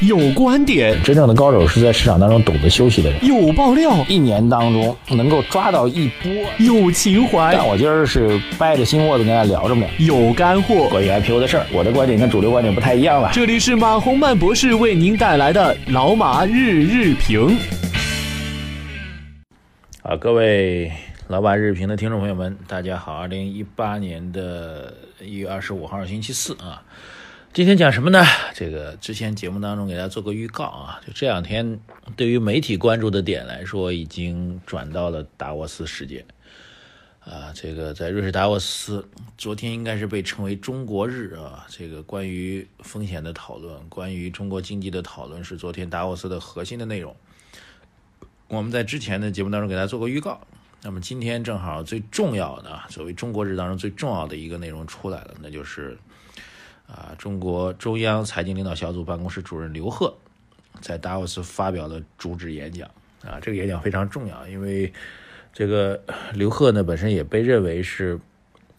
有观点，真正的高手是在市场当中懂得休息的人。有爆料，一年当中能够抓到一波。有情怀，但我今儿是掰着心窝子跟大家聊着呢。有干货，关于 IPO 的事儿，我的观点跟主流观点不太一样了。这里是马洪曼博士为您带来的老马日日评。啊，各位老马日评的听众朋友们，大家好！二零一八年的一月二十五号，星期四啊。今天讲什么呢？这个之前节目当中给大家做个预告啊，就这两天对于媒体关注的点来说，已经转到了达沃斯事件啊。这个在瑞士达沃斯，昨天应该是被称为中国日啊。这个关于风险的讨论，关于中国经济的讨论，是昨天达沃斯的核心的内容。我们在之前的节目当中给大家做过预告，那么今天正好最重要的，作为中国日当中最重要的一个内容出来了，那就是。啊，中国中央财经领导小组办公室主任刘鹤在达沃斯发表了主旨演讲。啊，这个演讲非常重要，因为这个刘鹤呢本身也被认为是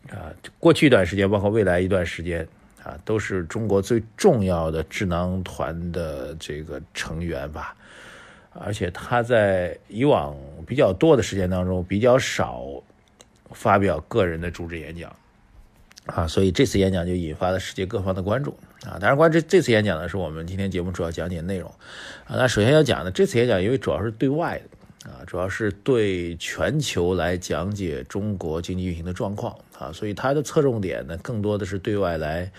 啊，过去一段时间，包括未来一段时间啊，都是中国最重要的智囊团的这个成员吧。而且他在以往比较多的时间当中，比较少发表个人的主旨演讲。啊，所以这次演讲就引发了世界各方的关注啊。当然，关于这这次演讲呢，是我们今天节目主要讲解内容啊。那首先要讲的，这次演讲因为主要是对外的啊，主要是对全球来讲解中国经济运行的状况啊，所以它的侧重点呢，更多的是对外来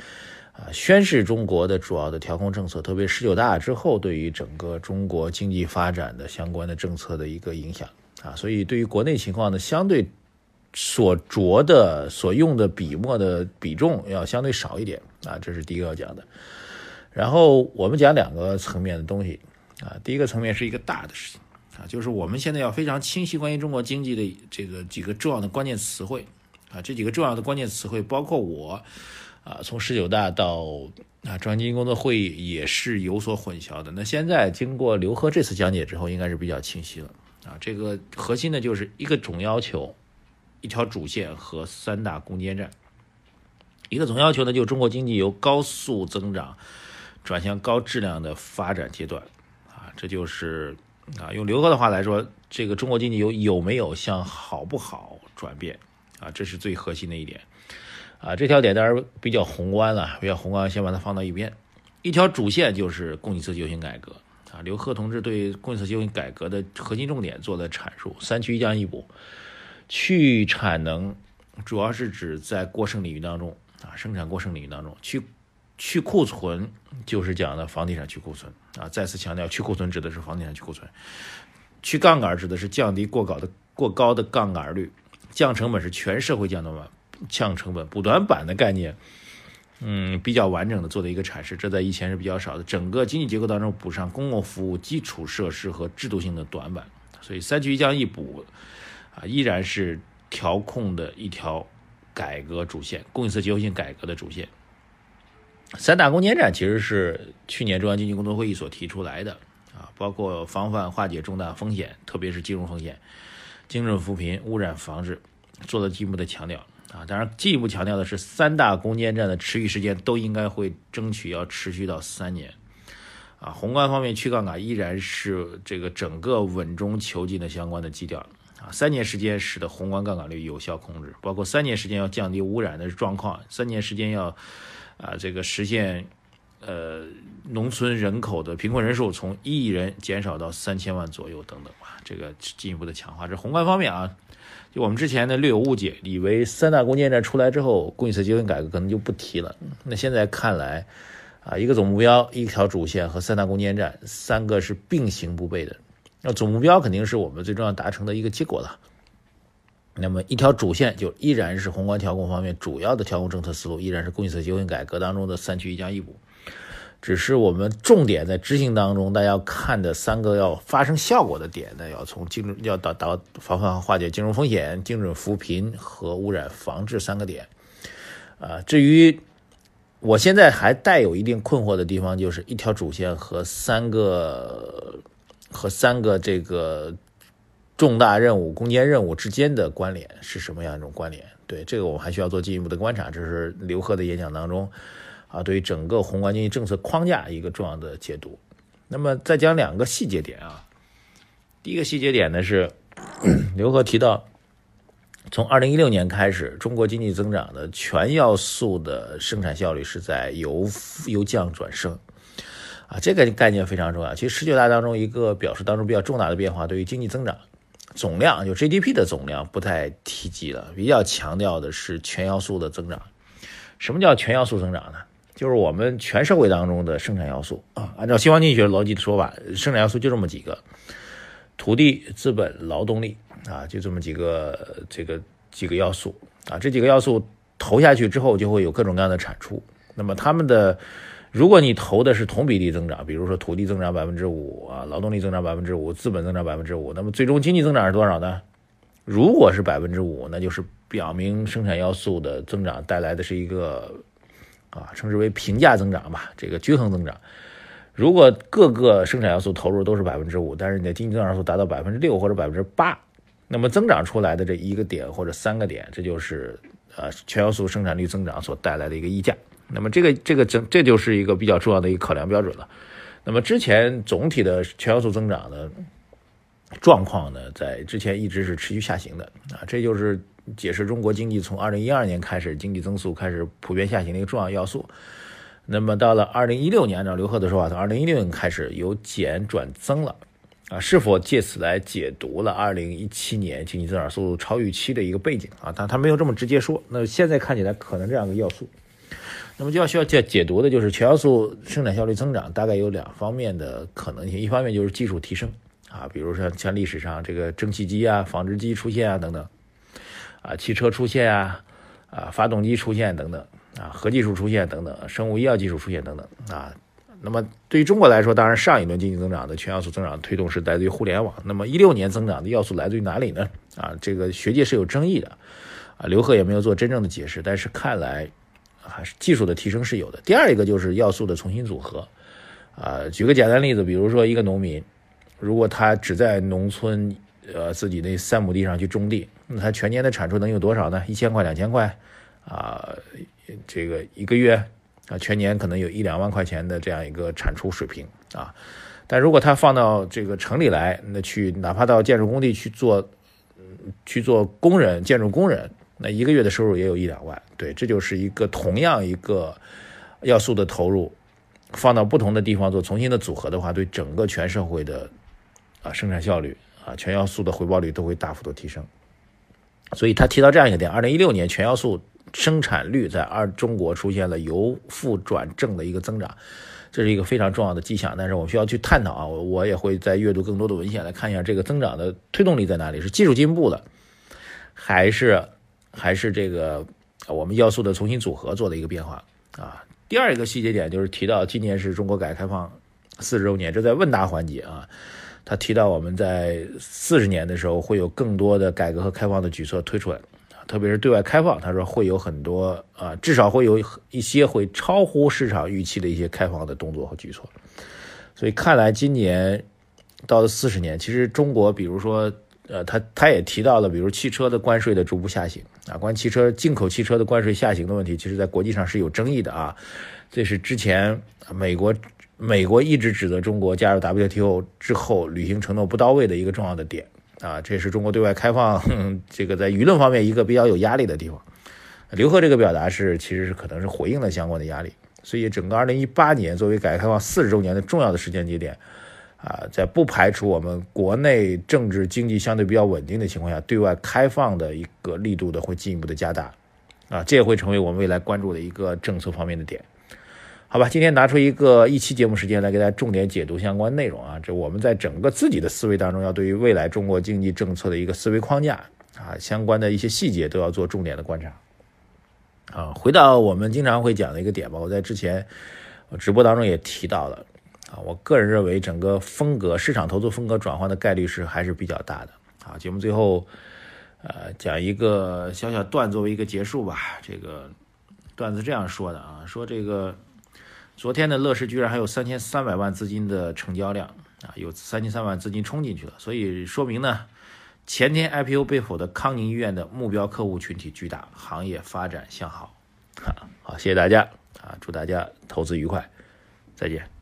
啊宣示中国的主要的调控政策，特别十九大之后对于整个中国经济发展的相关的政策的一个影响啊。所以对于国内情况呢，相对。所着的、所用的笔墨的比重要相对少一点啊，这是第一个要讲的。然后我们讲两个层面的东西啊，第一个层面是一个大的事情啊，就是我们现在要非常清晰关于中国经济的这个几个重要的关键词汇啊，这几个重要的关键词汇包括我啊，从十九大到啊中央经济工作会议也是有所混淆的。那现在经过刘贺这次讲解之后，应该是比较清晰了啊。这个核心的就是一个总要求。一条主线和三大攻坚战，一个总要求呢，就是中国经济由高速增长转向高质量的发展阶段，啊，这就是啊，用刘哥的话来说，这个中国经济有有没有向好不好转变，啊，这是最核心的一点，啊，这条点当然比较宏观了，比较宏观，先把它放到一边。一条主线就是供给侧结构性改革，啊，刘贺同志对供给侧结构性改革的核心重点做了阐述，三去一降一补。去产能主要是指在过剩领域当中啊，生产过剩领域当中去去库存，就是讲的房地产去库存啊。再次强调，去库存指的是房地产去库存。去杠杆指的是降低过高的过高的杠杆率，降成本是全社会降短板，降成本补短板的概念，嗯，比较完整的做的一个阐释，这在以前是比较少的。整个经济结构当中补上公共服务、基础设施和制度性的短板，所以三去一降一补。啊，依然是调控的一条改革主线，供给侧结构性改革的主线。三大攻坚战其实是去年中央经济工作会议所提出来的啊，包括防范化解重大风险，特别是金融风险、精准扶贫、污染防治，做了进一步的强调啊。当然，进一步强调的是，三大攻坚战的持续时间都应该会争取要持续到三年啊。宏观方面，去杠杆依然是这个整个稳中求进的相关的基调。啊，三年时间使得宏观杠杆率有效控制，包括三年时间要降低污染的状况，三年时间要啊这个实现呃农村人口的贫困人数从一亿人减少到三千万左右等等吧，这个进一步的强化。这宏观方面啊，就我们之前呢略有误解，以为三大攻坚战出来之后，供给侧结构改革可能就不提了。那现在看来啊，一个总目标、一条主线和三大攻坚战三个是并行不悖的。那总目标肯定是我们最重要达成的一个结果了。那么一条主线就依然是宏观调控方面主要的调控政策思路，依然是供给侧结构性改革当中的三去一降一补。只是我们重点在执行当中，大家要看的三个要发生效果的点呢，要从精准要达到防范和化解金融风险、精准扶贫和污染防治三个点。啊，至于我现在还带有一定困惑的地方，就是一条主线和三个。和三个这个重大任务、攻坚任务之间的关联是什么样一种关联？对这个，我们还需要做进一步的观察。这是刘鹤的演讲当中啊，对于整个宏观经济政策框架一个重要的解读那么再讲两个细节点啊。第一个细节点呢是 刘贺提到，从二零一六年开始，中国经济增长的全要素的生产效率是在由由降转升啊，这个概念非常重要。其实十九大当中一个表述当中比较重大的变化，对于经济增长总量就 GDP 的总量不太提及了，比较强调的是全要素的增长。什么叫全要素增长呢？就是我们全社会当中的生产要素啊，按照西方经济学逻辑的说法，生产要素就这么几个：土地、资本、劳动力啊，就这么几个这个几个要素啊。这几个要素投下去之后，就会有各种各样的产出。那么他们的，如果你投的是同比例增长，比如说土地增长百分之五啊，劳动力增长百分之五，资本增长百分之五，那么最终经济增长是多少呢？如果是百分之五，那就是表明生产要素的增长带来的是一个。啊，称之为平价增长吧，这个均衡增长。如果各个生产要素投入都是百分之五，但是你的经济增长数达到百分之六或者百分之八，那么增长出来的这一个点或者三个点，这就是呃全要素生产率增长所带来的一个溢价。那么这个这个增这就是一个比较重要的一个考量标准了。那么之前总体的全要素增长的状况呢，在之前一直是持续下行的啊，这就是。解释中国经济从二零一二年开始经济增速开始普遍下行的一个重要要素。那么到了二零一六年，按照刘贺的说法，从二零一六年开始由减转增了啊，是否借此来解读了二零一七年经济增长速度超预期的一个背景啊？但他没有这么直接说。那现在看起来可能这样一个要素。那么就要需要解解读的就是全要素生产效率增长大概有两方面的可能性，一方面就是技术提升啊，比如说像历史上这个蒸汽机啊、纺织机出现啊等等。啊，汽车出现啊，啊，发动机出现等等，啊，核技术出现等等，生物医药技术出现等等，啊，那么对于中国来说，当然上一轮经济增长的全要素增长推动是来自于互联网。那么一六年增长的要素来自于哪里呢？啊，这个学界是有争议的，啊，刘贺也没有做真正的解释，但是看来还是技术的提升是有的。第二一个就是要素的重新组合，啊，举个简单例子，比如说一个农民，如果他只在农村。呃，自己那三亩地上去种地，那他全年的产出能有多少呢？一千块、两千块，啊，这个一个月啊，全年可能有一两万块钱的这样一个产出水平啊。但如果他放到这个城里来，那去哪怕到建筑工地去做，去做工人、建筑工人，那一个月的收入也有一两万。对，这就是一个同样一个要素的投入，放到不同的地方做重新的组合的话，对整个全社会的啊生产效率。啊，全要素的回报率都会大幅度提升，所以他提到这样一个点：，二零一六年全要素生产率在二中国出现了由负转正的一个增长，这是一个非常重要的迹象。但是我们需要去探讨啊，我也会在阅读更多的文献来看一下这个增长的推动力在哪里，是技术进步了，还是还是这个我们要素的重新组合做的一个变化啊？第二一个细节点就是提到今年是中国改革开放四十周年，这在问答环节啊。他提到，我们在四十年的时候会有更多的改革和开放的举措推出来，特别是对外开放。他说会有很多啊，至少会有一些会超乎市场预期的一些开放的动作和举措。所以看来今年到了四十年，其实中国，比如说，呃，他他也提到了，比如汽车的关税的逐步下行啊，关于汽车进口汽车的关税下行的问题，其实在国际上是有争议的啊。这是之前美国。美国一直指责中国加入 WTO 之后履行承诺不到位的一个重要的点啊，这也是中国对外开放这个在舆论方面一个比较有压力的地方。刘贺这个表达是其实是可能是回应了相关的压力，所以整个2018年作为改革开放四十周年的重要的时间节点啊，在不排除我们国内政治经济相对比较稳定的情况下，对外开放的一个力度的会进一步的加大啊，这也会成为我们未来关注的一个政策方面的点。好吧，今天拿出一个一期节目时间来给大家重点解读相关内容啊，这我们在整个自己的思维当中，要对于未来中国经济政策的一个思维框架啊，相关的一些细节都要做重点的观察。啊，回到我们经常会讲的一个点吧，我在之前直播当中也提到了啊，我个人认为整个风格市场投资风格转换的概率是还是比较大的。啊，节目最后呃讲一个小小段作为一个结束吧。这个段子这样说的啊，说这个。昨天的乐视居然还有三千三百万资金的成交量啊，有三千三百万资金冲进去了，所以说明呢，前天 IPO 被否的康宁医院的目标客户群体巨大，行业发展向好。好，谢谢大家啊，祝大家投资愉快，再见。